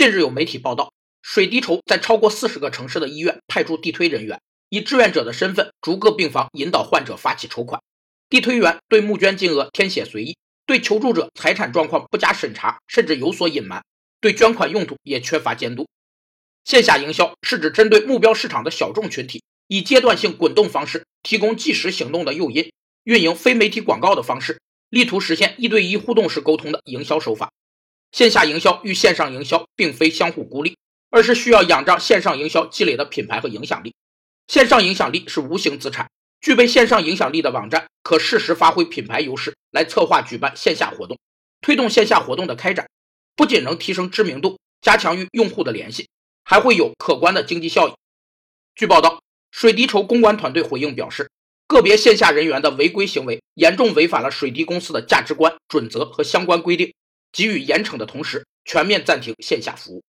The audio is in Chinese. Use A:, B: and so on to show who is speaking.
A: 近日有媒体报道，水滴筹在超过四十个城市的医院派驻地推人员，以志愿者的身份逐个病房引导患者发起筹款。地推员对募捐金额填写随意，对求助者财产状况不加审查，甚至有所隐瞒，对捐款用途也缺乏监督。线下营销是指针对目标市场的小众群体，以阶段性滚动方式提供即时行动的诱因，运营非媒体广告的方式，力图实现一对一互动式沟通的营销手法。线下营销与线上营销并非相互孤立，而是需要仰仗线上营销积累的品牌和影响力。线上影响力是无形资产，具备线上影响力的网站可适时发挥品牌优势，来策划举办线下活动，推动线下活动的开展。不仅能提升知名度，加强与用户的联系，还会有可观的经济效益。据报道，水滴筹公关团队回应表示，个别线下人员的违规行为严重违反了水滴公司的价值观、准则和相关规定。给予严惩的同时，全面暂停线下服务。